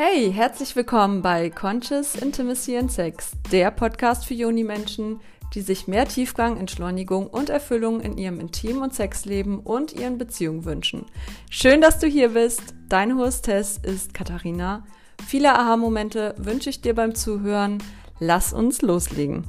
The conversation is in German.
Hey, herzlich willkommen bei Conscious Intimacy and Sex, der Podcast für Joni-Menschen, die sich mehr Tiefgang, Entschleunigung und Erfüllung in ihrem Intim- und Sexleben und ihren Beziehungen wünschen. Schön, dass du hier bist. Deine Hostess ist Katharina. Viele Aha-Momente wünsche ich dir beim Zuhören. Lass uns loslegen.